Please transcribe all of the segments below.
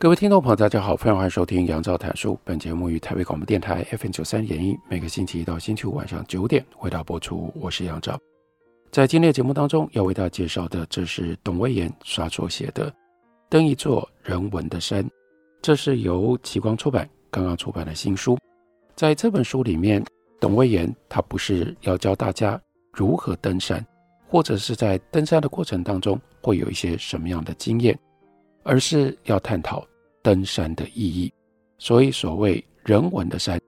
各位听众朋友，大家好，非常欢迎收听杨照谈书。本节目于台北广播电台 FM 九三点一，每个星期一到星期五晚上九点为大家播出。我是杨照。在今天的节目当中，要为大家介绍的，这是董威言所写的《登一座人文的山》，这是由奇光出版刚刚出版的新书。在这本书里面，董威言他不是要教大家如何登山，或者是在登山的过程当中会有一些什么样的经验，而是要探讨。登山的意义，所以所谓人文的山，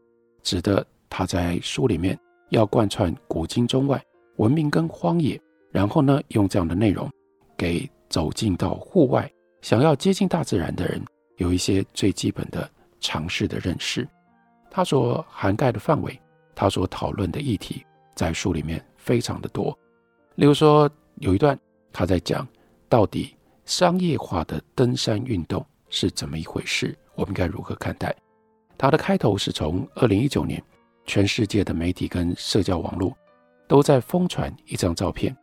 指的他在书里面要贯穿古今中外文明跟荒野，然后呢，用这样的内容给走进到户外，想要接近大自然的人有一些最基本的常识的认识。他所涵盖的范围，他所讨论的议题，在书里面非常的多。例如说，有一段他在讲到底商业化的登山运动。是怎么一回事？我们该如何看待？它的开头是从二零一九年，全世界的媒体跟社交网络都在疯传一张照片，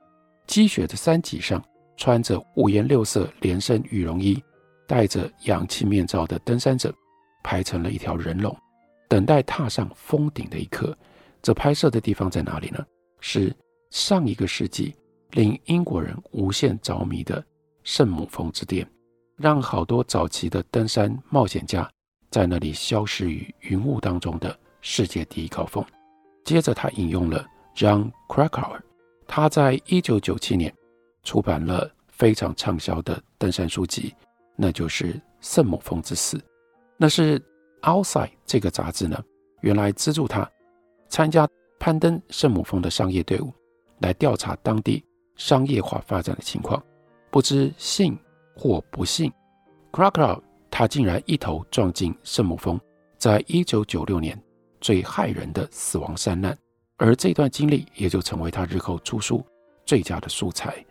积雪的山脊上，穿着五颜六色连身羽绒衣、戴着氧气面罩的登山者排成了一条人龙，等待踏上峰顶的一刻。这拍摄的地方在哪里呢？是上一个世纪令英国人无限着迷的圣母峰之巅。让好多早期的登山冒险家在那里消失于云雾当中的世界第一高峰。接着，他引用了 John Krakauer，他在一九九七年出版了非常畅销的登山书籍，那就是《圣母峰之死》。那是《Outside》这个杂志呢，原来资助他参加攀登圣母峰的商业队伍，来调查当地商业化发展的情况。不知信。或不幸，Krakauer 他竟然一头撞进圣母峰，在一九九六年最骇人的死亡山难，而这段经历也就成为他日后出书最佳的素材。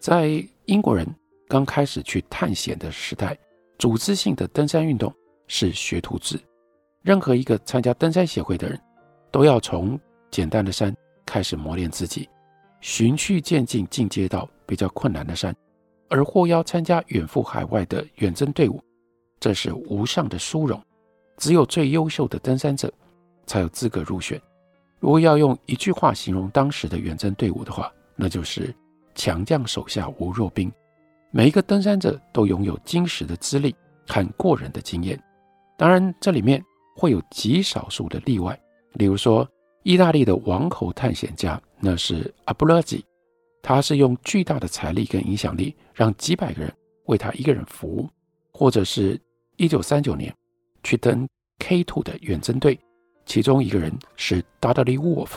在英国人刚开始去探险的时代，组织性的登山运动是学徒制，任何一个参加登山协会的人都要从简单的山开始磨练自己，循序渐进，进阶到比较困难的山。而获邀参加远赴海外的远征队伍，这是无上的殊荣。只有最优秀的登山者才有资格入选。如果要用一句话形容当时的远征队伍的话，那就是“强将手下无弱兵”。每一个登山者都拥有坚实的资历和过人的经验。当然，这里面会有极少数的例外，例如说，意大利的王侯探险家，那是阿布拉吉。他是用巨大的财力跟影响力，让几百个人为他一个人服务，或者是一九三九年去登 K2 的远征队，其中一个人是 Dudley Wolf，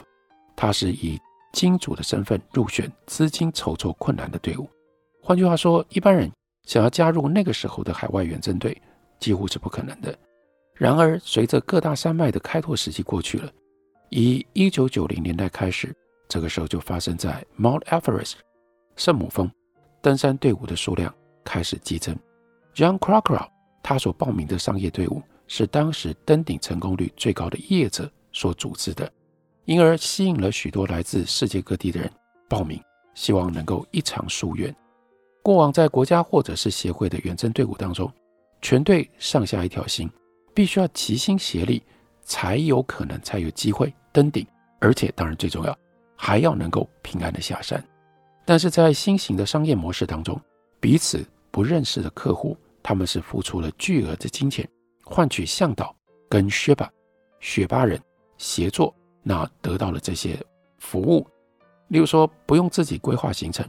他是以金主的身份入选资金筹措困难的队伍。换句话说，一般人想要加入那个时候的海外远征队几乎是不可能的。然而，随着各大山脉的开拓时期过去了，以一九九零年代开始。这个时候就发生在 Mount Everest 圣母峰登山队伍的数量开始激增。John Krakauer 他所报名的商业队伍是当时登顶成功率最高的业者所组织的，因而吸引了许多来自世界各地的人报名，希望能够一偿夙愿。过往在国家或者是协会的远征队伍当中，全队上下一条心，必须要齐心协力，才有可能才有机会登顶，而且当然最重要。还要能够平安的下山，但是在新型的商业模式当中，彼此不认识的客户，他们是付出了巨额的金钱，换取向导跟雪巴雪巴人协作，那得到了这些服务。例如说，不用自己规划行程，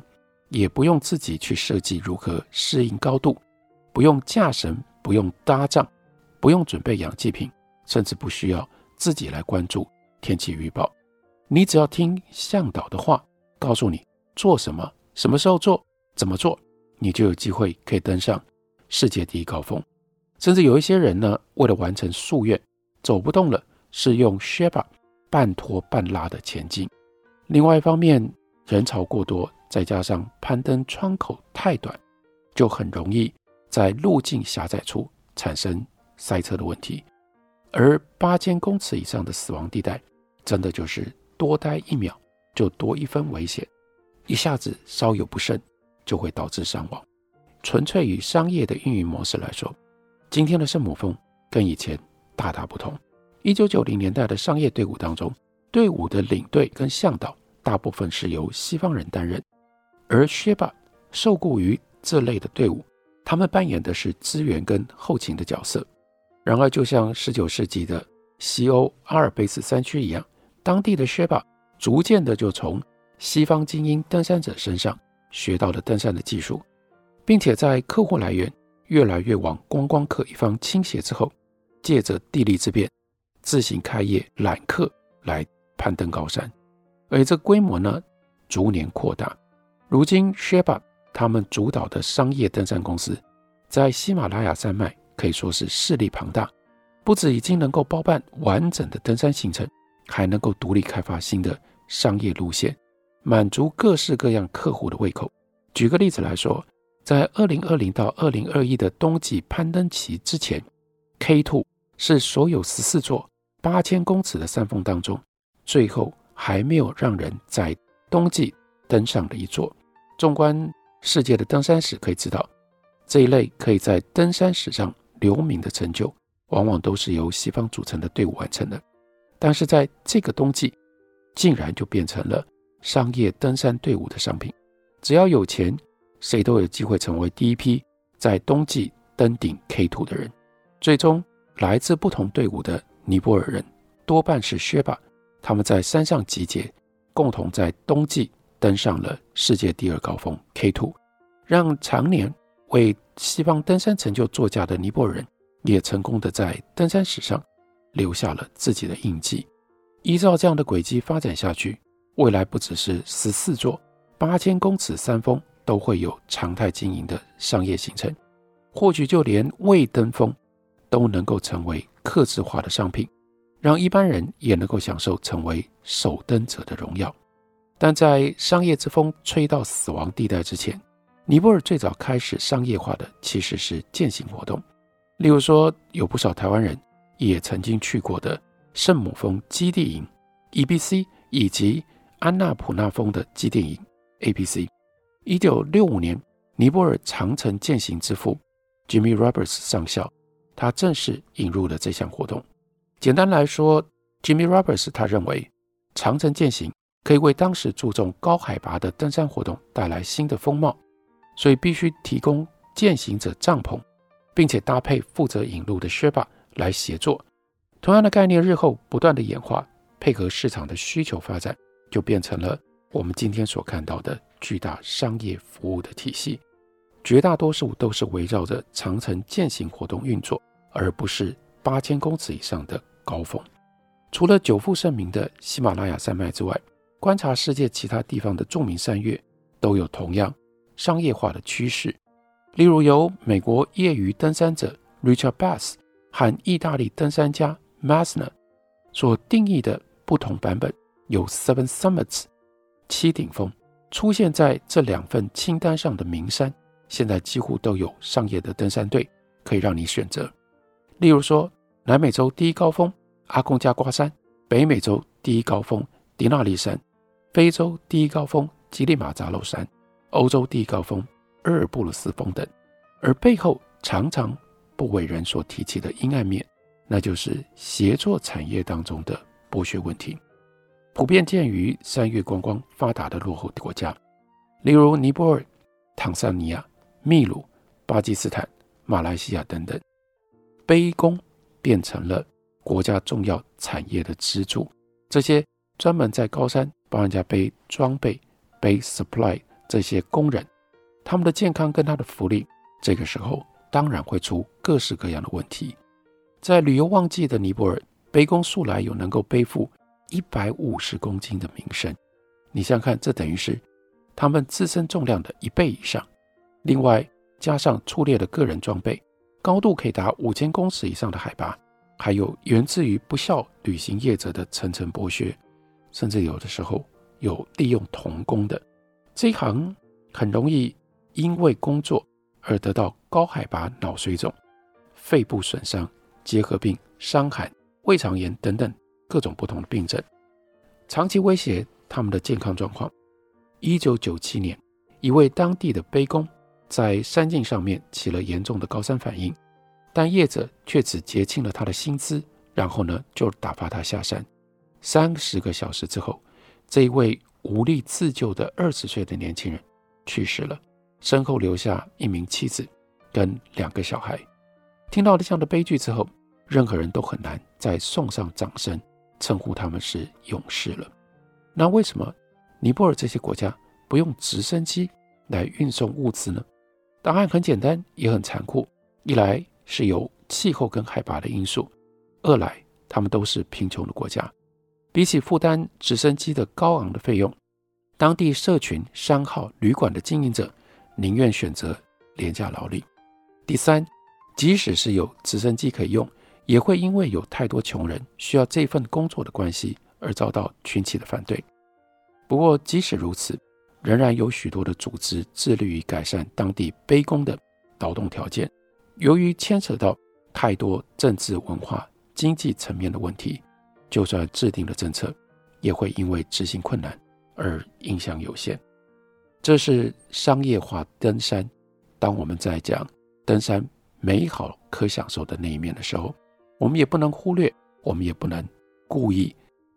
也不用自己去设计如何适应高度，不用架绳，不用搭帐，不用准备氧气瓶，甚至不需要自己来关注天气预报。你只要听向导的话，告诉你做什么、什么时候做，怎么做，你就有机会可以登上世界第一高峰。甚至有一些人呢，为了完成夙愿，走不动了，是用 Sherpa 半拖半拉的前进。另外一方面，人潮过多，再加上攀登窗口太短，就很容易在路径狭窄处产生塞车的问题。而八千公尺以上的死亡地带，真的就是多待一秒就多一分危险，一下子稍有不慎就会导致伤亡。纯粹以商业的运营模式来说，今天的圣母峰跟以前大大不同。一九九零年代的商业队伍当中，队伍的领队跟向导大部分是由西方人担任，而薛巴受雇于这类的队伍，他们扮演的是资源跟后勤的角色。然而，就像十九世纪的西欧阿尔卑斯山区一样，当地的薛巴逐渐的就从西方精英登山者身上学到了登山的技术，并且在客户来源越来越往观光客一方倾斜之后，借着地利之便，自行开业揽客来攀登高山，而这规模呢逐年扩大。如今，薛巴他们主导的商业登山公司在喜马拉雅山脉。可以说是势力庞大，不止已经能够包办完整的登山行程，还能够独立开发新的商业路线，满足各式各样客户的胃口。举个例子来说，在二零二零到二零二一的冬季攀登期之前，K2 是所有十四座八千公尺的山峰当中，最后还没有让人在冬季登上的一座。纵观世界的登山史，可以知道这一类可以在登山史上。留名的成就，往往都是由西方组成的队伍完成的。但是在这个冬季，竟然就变成了商业登山队伍的商品。只要有钱，谁都有机会成为第一批在冬季登顶 K2 的人。最终，来自不同队伍的尼泊尔人，多半是薛霸，他们在山上集结，共同在冬季登上了世界第二高峰 K2，让常年为西方登山成就作嫁的尼泊尔人，也成功的在登山史上留下了自己的印记。依照这样的轨迹发展下去，未来不只是十四座八千公尺山峰都会有常态经营的商业行程，或许就连未登峰都能够成为客制化的商品，让一般人也能够享受成为首登者的荣耀。但在商业之风吹到死亡地带之前，尼泊尔最早开始商业化的其实是健行活动，例如说有不少台湾人也曾经去过的圣母峰基地营 （EBC） 以及安纳普纳峰的基地营 （APC）。一九六五年，尼泊尔长城践行之父 Jimmy Roberts 上校，他正式引入了这项活动。简单来说，Jimmy Roberts 他认为长城践行可以为当时注重高海拔的登山活动带来新的风貌。所以必须提供践行者帐篷，并且搭配负责引路的雪霸来协作。同样的概念日后不断的演化，配合市场的需求发展，就变成了我们今天所看到的巨大商业服务的体系。绝大多数都是围绕着长城健行活动运作，而不是八千公尺以上的高峰。除了久负盛名的喜马拉雅山脉之外，观察世界其他地方的著名山岳，都有同样。商业化的趋势，例如由美国业余登山者 Richard Bass 和意大利登山家 m a s n e r 所定义的不同版本，有 Seven Summits 七顶峰出现在这两份清单上的名山，现在几乎都有商业的登山队可以让你选择。例如说，南美洲第一高峰阿贡加瓜山，北美洲第一高峰迪纳利山，非洲第一高峰吉力马扎罗山。欧洲第一高峰阿尔布鲁斯峰等，而背后常常不为人所提起的阴暗面，那就是协作产业当中的剥削问题，普遍见于山月观光发达的落后国家，例如尼泊尔、坦桑尼亚、秘鲁、巴基斯坦、马来西亚等等，背工变成了国家重要产业的支柱。这些专门在高山帮人家背装备、背 supply。这些工人，他们的健康跟他的福利，这个时候当然会出各式各样的问题。在旅游旺季的尼泊尔，背工素来有能够背负一百五十公斤的名声。你想想看，这等于是他们自身重量的一倍以上。另外，加上粗劣的个人装备，高度可以达五千公尺以上的海拔，还有源自于不肖旅行业者的层层剥削，甚至有的时候有利用童工的。这一行很容易因为工作而得到高海拔脑水肿、肺部损伤、结核病、伤寒、胃肠炎等等各种不同的病症，长期威胁他们的健康状况。一九九七年，一位当地的背工在山径上面起了严重的高山反应，但业者却只结清了他的薪资，然后呢就打发他下山。三十个小时之后，这一位无力自救的二十岁的年轻人去世了，身后留下一名妻子跟两个小孩。听到了这样的悲剧之后，任何人都很难再送上掌声，称呼他们是勇士了。那为什么尼泊尔这些国家不用直升机来运送物资呢？答案很简单，也很残酷。一来是有气候跟海拔的因素，二来他们都是贫穷的国家。比起负担直升机的高昂的费用，当地社群、商号、旅馆的经营者宁愿选择廉价劳力。第三，即使是有直升机可以用，也会因为有太多穷人需要这份工作的关系而遭到群体的反对。不过，即使如此，仍然有许多的组织致力于改善当地卑工的劳动条件。由于牵扯到太多政治、文化、经济层面的问题。就算制定了政策，也会因为执行困难而影响有限。这是商业化登山。当我们在讲登山美好可享受的那一面的时候，我们也不能忽略，我们也不能故意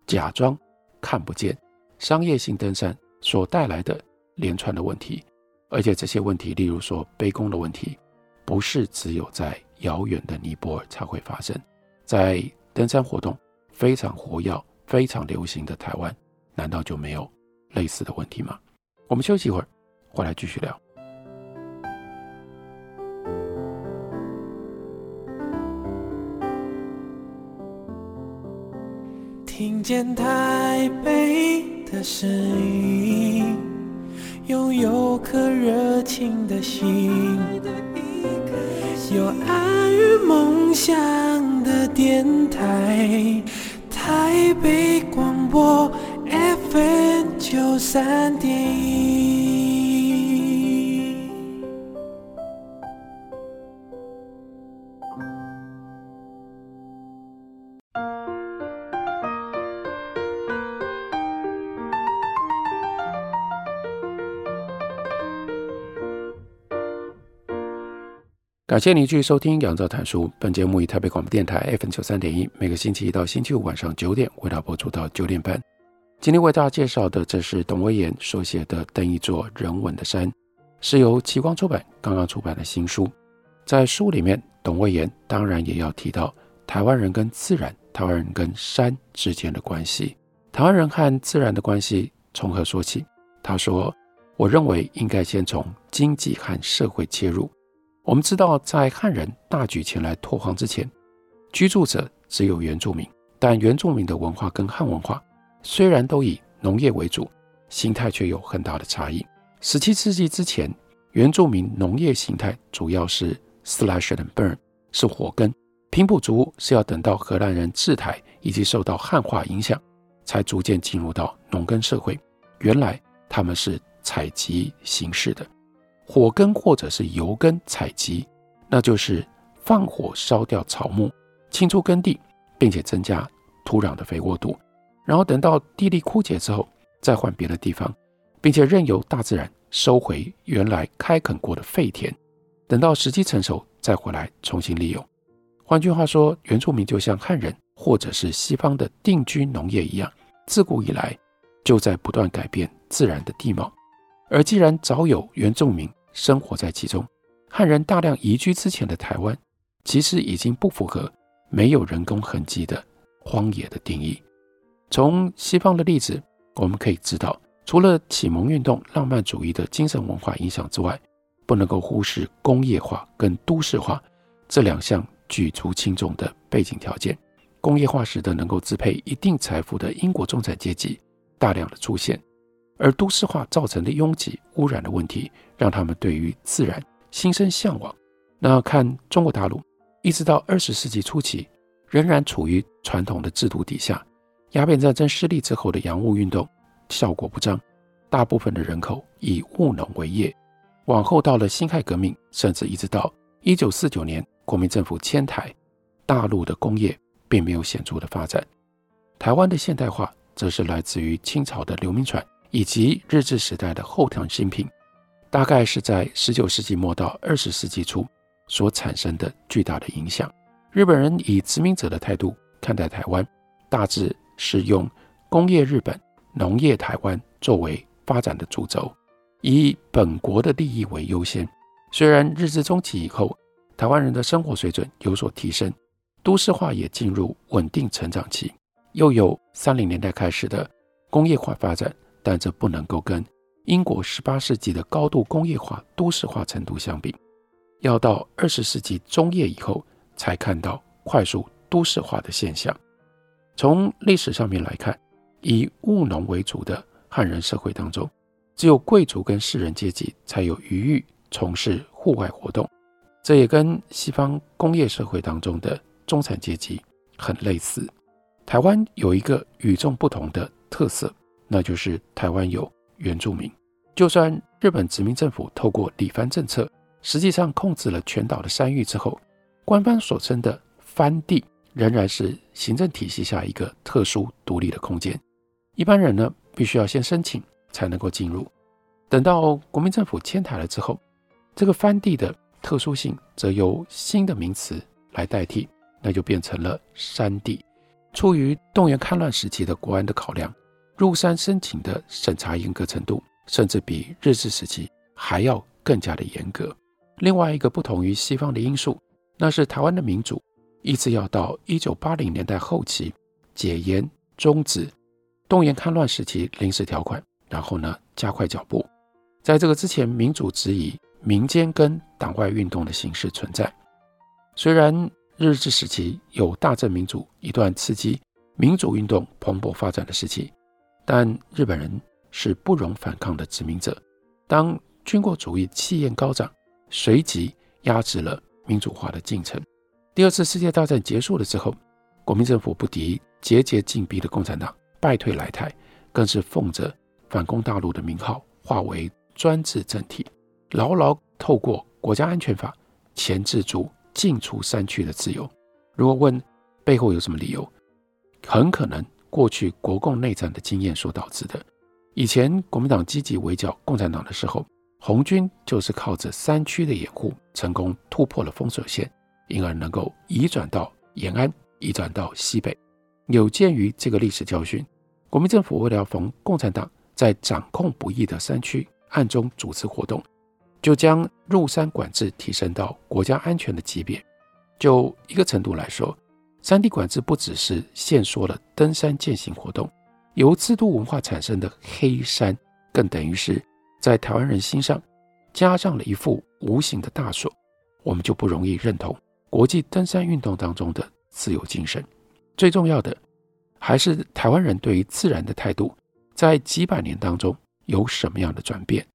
假装看不见商业性登山所带来的连串的问题。而且这些问题，例如说背弓的问题，不是只有在遥远的尼泊尔才会发生，在登山活动。非常活跃、非常流行的台湾，难道就没有类似的问题吗？我们休息一会儿，回来继续聊。听见台北的声音，拥有颗热情的心，有爱与梦想的电台。台北广播三点，感谢您继续收听杨照谈书。本节目以台北广播电台 FM 九三点一，每个星期一到星期五晚上九点，为大家播出到九点半。今天为大家介绍的，这是董威言所写的《登一座人文的山》，是由奇光出版刚刚出版的新书。在书里面，董威言当然也要提到台湾人跟自然、台湾人跟山之间的关系。台湾人和自然的关系从何说起？他说：“我认为应该先从经济和社会切入。”我们知道，在汉人大举前来拓荒之前，居住者只有原住民，但原住民的文化跟汉文化虽然都以农业为主，形态却有很大的差异。十七世纪之前，原住民农业形态主要是 slash and burn，是火耕。平埔族是要等到荷兰人治台以及受到汉化影响，才逐渐进入到农耕社会。原来他们是采集形式的。火耕或者是油耕采集，那就是放火烧掉草木，清除耕地，并且增加土壤的肥沃度，然后等到地力枯竭之后，再换别的地方，并且任由大自然收回原来开垦过的废田，等到时机成熟再回来重新利用。换句话说，原住民就像汉人或者是西方的定居农业一样，自古以来就在不断改变自然的地貌。而既然早有原住民生活在其中，汉人大量移居之前的台湾，其实已经不符合没有人工痕迹的荒野的定义。从西方的例子，我们可以知道，除了启蒙运动、浪漫主义的精神文化影响之外，不能够忽视工业化跟都市化这两项举足轻重的背景条件。工业化使得能够支配一定财富的英国中产阶级大量的出现。而都市化造成的拥挤、污染的问题，让他们对于自然心生向往。那看中国大陆，一直到二十世纪初期，仍然处于传统的制度底下。鸦片战争失利之后的洋务运动效果不彰，大部分的人口以务农为业。往后到了辛亥革命，甚至一直到一九四九年国民政府迁台，大陆的工业并没有显著的发展。台湾的现代化，则是来自于清朝的流民船以及日治时代的后藤新平，大概是在十九世纪末到二十世纪初。所产生的巨大的影响。日本人以殖民者的态度看待台湾，大致是用工业日本、农业台湾作为发展的主轴，以本国的利益为优先。虽然日治中期以后，台湾人的生活水准有所提升，都市化也进入稳定成长期，又有三零年代开始的工业化发展，但这不能够跟英国十八世纪的高度工业化、都市化程度相比。要到二十世纪中叶以后，才看到快速都市化的现象。从历史上面来看，以务农为主的汉人社会当中，只有贵族跟士人阶级才有余裕从事户外活动。这也跟西方工业社会当中的中产阶级很类似。台湾有一个与众不同的特色，那就是台湾有原住民。就算日本殖民政府透过里番政策，实际上控制了全岛的山域之后，官方所称的番地仍然是行政体系下一个特殊独立的空间。一般人呢，必须要先申请才能够进入。等到国民政府迁台了之后，这个番地的特殊性则由新的名词来代替，那就变成了山地。出于动员戡乱时期的国安的考量，入山申请的审查严格程度，甚至比日治时期还要更加的严格。另外一个不同于西方的因素，那是台湾的民主一直要到一九八零年代后期解严终止，动员戡乱时期临时条款，然后呢加快脚步。在这个之前，民主只以民间跟党外运动的形式存在。虽然日治时期有大正民主一段刺激民主运动蓬勃发展的时期，但日本人是不容反抗的殖民者。当军国主义气焰高涨。随即压制了民主化的进程。第二次世界大战结束了之后，国民政府不敌节节进逼的共产党，败退来台，更是奉着反攻大陆的名号，化为专制政体，牢牢透过国家安全法钳制住进出山区的自由。如果问背后有什么理由，很可能过去国共内战的经验所导致的。以前国民党积极围剿共产党的时候。红军就是靠着山区的掩护，成功突破了封锁线，因而能够移转到延安，移转到西北。有鉴于这个历史教训，国民政府为了要防共产党在掌控不易的山区暗中组织活动，就将入山管制提升到国家安全的级别。就一个程度来说，山地管制不只是限缩了登山健行活动，由制度文化产生的黑山，更等于是。在台湾人心上加上了一副无形的大锁，我们就不容易认同国际登山运动当中的自由精神。最重要的还是台湾人对于自然的态度，在几百年当中有什么样的转变？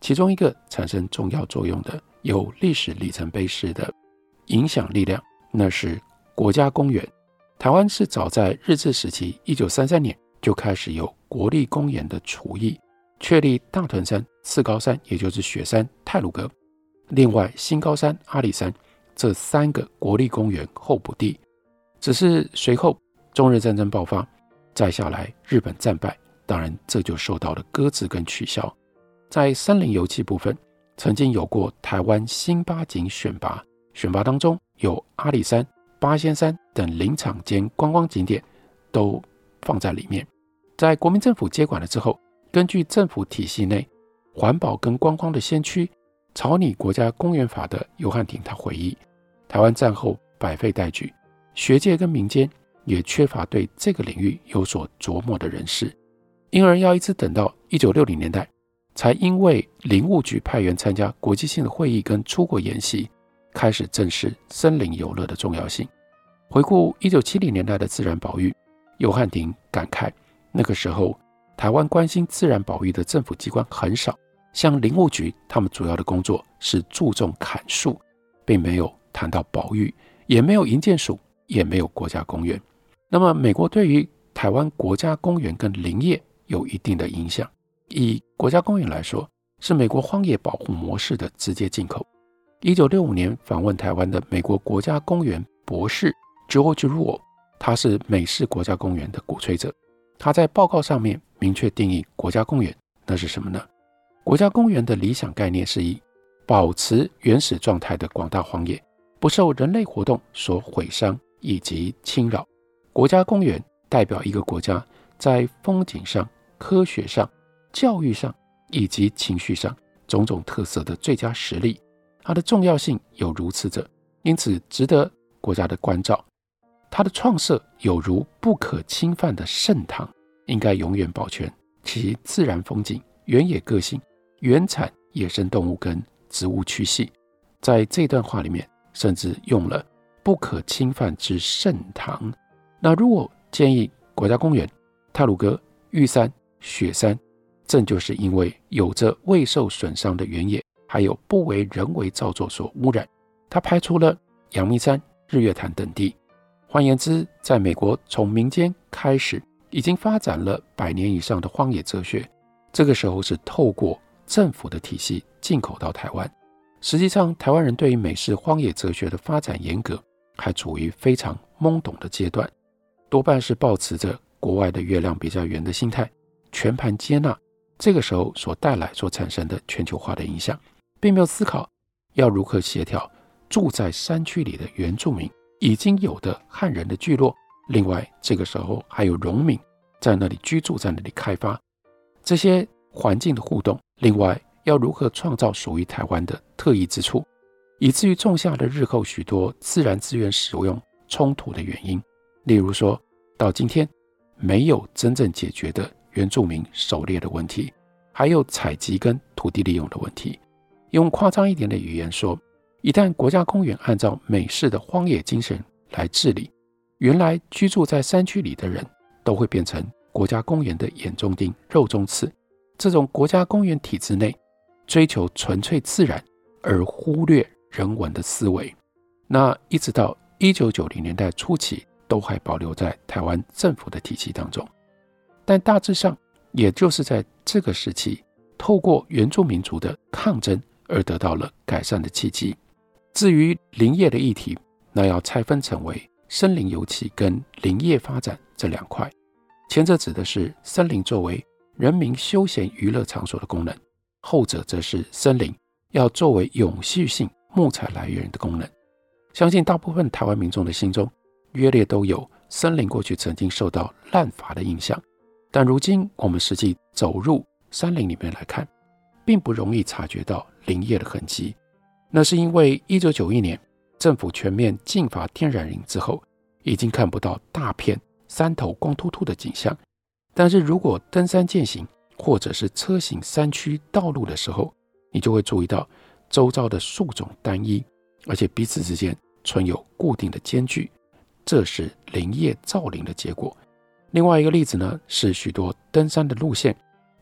其中一个产生重要作用的、有历史里程碑式的影响力量，那是国家公园。台湾是早在日治时期，一九三三年就开始有国立公园的除役。确立大屯山、次高山，也就是雪山、太鲁阁，另外新高山、阿里山这三个国立公园候补地。只是随后中日战争爆发，再下来日本战败，当然这就受到了搁置跟取消。在森林游憩部分，曾经有过台湾新八景选拔，选拔当中有阿里山、八仙山等林场间观光景点都放在里面。在国民政府接管了之后。根据政府体系内环保跟观光的先驱，草拟国家公园法的尤汉廷他回忆，台湾战后百废待举，学界跟民间也缺乏对这个领域有所琢磨的人士，因而要一直等到一九六零年代，才因为林务局派员参加国际性的会议跟出国演习，开始正视森林游乐的重要性。回顾一九七零年代的自然保育，尤汉廷感慨那个时候。台湾关心自然保育的政府机关很少，像林务局，他们主要的工作是注重砍树，并没有谈到保育，也没有营建署，也没有国家公园。那么，美国对于台湾国家公园跟林业有一定的影响。以国家公园来说，是美国荒野保护模式的直接进口。一九六五年访问台湾的美国国家公园博士 George Rule，他是美式国家公园的鼓吹者。他在报告上面明确定义国家公园，那是什么呢？国家公园的理想概念是以保持原始状态的广大荒野，不受人类活动所毁伤以及侵扰。国家公园代表一个国家在风景上、科学上、教育上以及情绪上种种特色的最佳实例。它的重要性有如此者，因此值得国家的关照。它的创设有如不可侵犯的圣堂，应该永远保全其自然风景、原野个性、原产野生动物跟植物区系。在这段话里面，甚至用了“不可侵犯之圣堂”。那如果建议国家公园，太鲁阁、玉山、雪山，正就是因为有着未受损伤的原野，还有不为人为造作所污染。他排出了阳明山、日月潭等地。换言之，在美国从民间开始已经发展了百年以上的荒野哲学，这个时候是透过政府的体系进口到台湾。实际上，台湾人对于美式荒野哲学的发展严格，还处于非常懵懂的阶段，多半是抱持着国外的月亮比较圆的心态，全盘接纳这个时候所带来所产生的全球化的影响，并没有思考要如何协调住在山区里的原住民。已经有的汉人的聚落，另外这个时候还有农民在那里居住，在那里开发这些环境的互动。另外要如何创造属于台湾的特异之处，以至于种下了日后许多自然资源使用冲突的原因。例如说到今天没有真正解决的原住民狩猎的问题，还有采集跟土地利用的问题。用夸张一点的语言说。一旦国家公园按照美式的荒野精神来治理，原来居住在山区里的人都会变成国家公园的眼中钉、肉中刺。这种国家公园体制内追求纯粹自然而忽略人文的思维，那一直到一九九零年代初期都还保留在台湾政府的体系当中。但大致上，也就是在这个时期，透过原住民族的抗争而得到了改善的契机。至于林业的议题，那要拆分成为森林游憩跟林业发展这两块。前者指的是森林作为人民休闲娱乐场所的功能，后者则是森林要作为永续性木材来源的功能。相信大部分台湾民众的心中，约略都有森林过去曾经受到滥伐的印象，但如今我们实际走入山林里面来看，并不容易察觉到林业的痕迹。那是因为一九九一年政府全面禁伐天然林之后，已经看不到大片山头光秃秃的景象。但是如果登山健行或者是车行山区道路的时候，你就会注意到周遭的树种单一，而且彼此之间存有固定的间距，这是林业造林的结果。另外一个例子呢，是许多登山的路线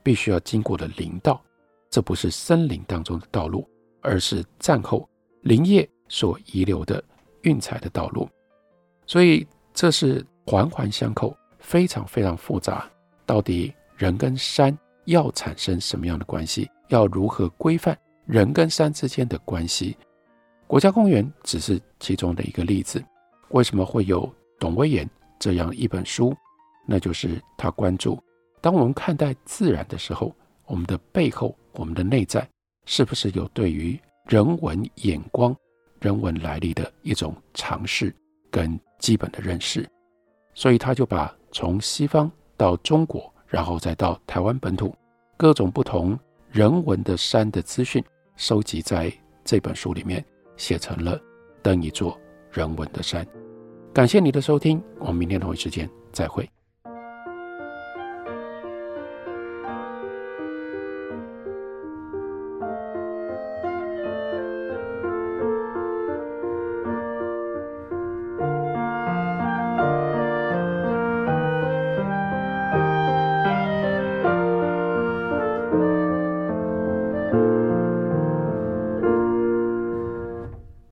必须要经过的林道，这不是森林当中的道路。而是战后林业所遗留的运材的道路，所以这是环环相扣，非常非常复杂。到底人跟山要产生什么样的关系？要如何规范人跟山之间的关系？国家公园只是其中的一个例子。为什么会有董威言这样一本书？那就是他关注，当我们看待自然的时候，我们的背后，我们的内在。是不是有对于人文眼光、人文来历的一种尝试跟基本的认识？所以他就把从西方到中国，然后再到台湾本土各种不同人文的山的资讯，收集在这本书里面，写成了《登一座人文的山》。感谢你的收听，我们明天同一时间再会。